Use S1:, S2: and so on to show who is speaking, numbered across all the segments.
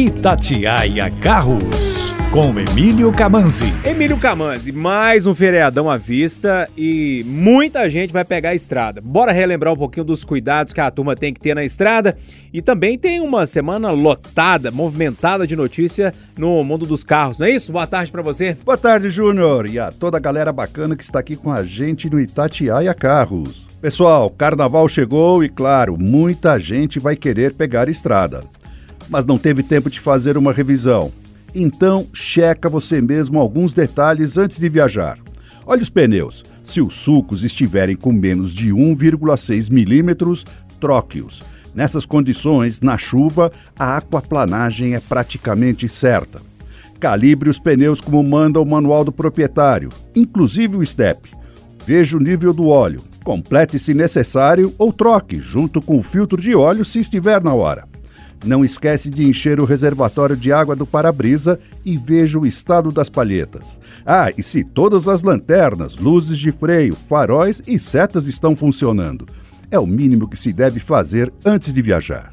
S1: Itatiaia Carros, com Emílio Camanzi.
S2: Emílio Camanzi, mais um feriadão à vista e muita gente vai pegar a estrada. Bora relembrar um pouquinho dos cuidados que a turma tem que ter na estrada e também tem uma semana lotada, movimentada de notícia no mundo dos carros, não é isso? Boa tarde para você.
S3: Boa tarde, Júnior, e a toda a galera bacana que está aqui com a gente no Itatiaia Carros. Pessoal, carnaval chegou e, claro, muita gente vai querer pegar estrada mas não teve tempo de fazer uma revisão. Então, checa você mesmo alguns detalhes antes de viajar. Olhe os pneus. Se os sulcos estiverem com menos de 1,6 milímetros, troque-os. Nessas condições, na chuva, a aquaplanagem é praticamente certa. Calibre os pneus como manda o manual do proprietário, inclusive o step. Veja o nível do óleo. Complete se necessário ou troque, junto com o filtro de óleo se estiver na hora. Não esquece de encher o reservatório de água do para-brisa e veja o estado das palhetas. Ah, e se todas as lanternas, luzes de freio, faróis e setas estão funcionando. É o mínimo que se deve fazer antes de viajar.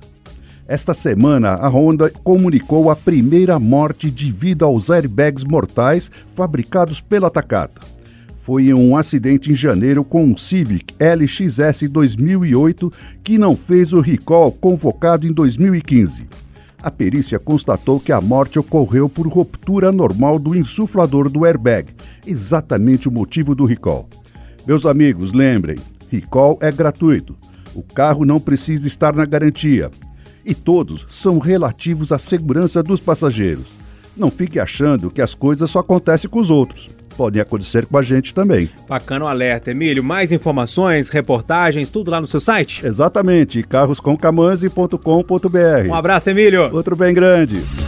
S3: Esta semana, a Honda comunicou a primeira morte devido aos airbags mortais fabricados pela Takata foi em um acidente em janeiro com um Civic LXS 2008 que não fez o recall convocado em 2015. A perícia constatou que a morte ocorreu por ruptura normal do insuflador do airbag, exatamente o motivo do recall. Meus amigos, lembrem, recall é gratuito. O carro não precisa estar na garantia. E todos são relativos à segurança dos passageiros. Não fique achando que as coisas só acontecem com os outros podem acontecer com a gente também.
S2: Bacana o alerta, Emílio. Mais informações, reportagens, tudo lá no seu site?
S3: Exatamente, carroscomcamanzi.com.br.
S2: Um abraço, Emílio.
S3: Outro bem grande.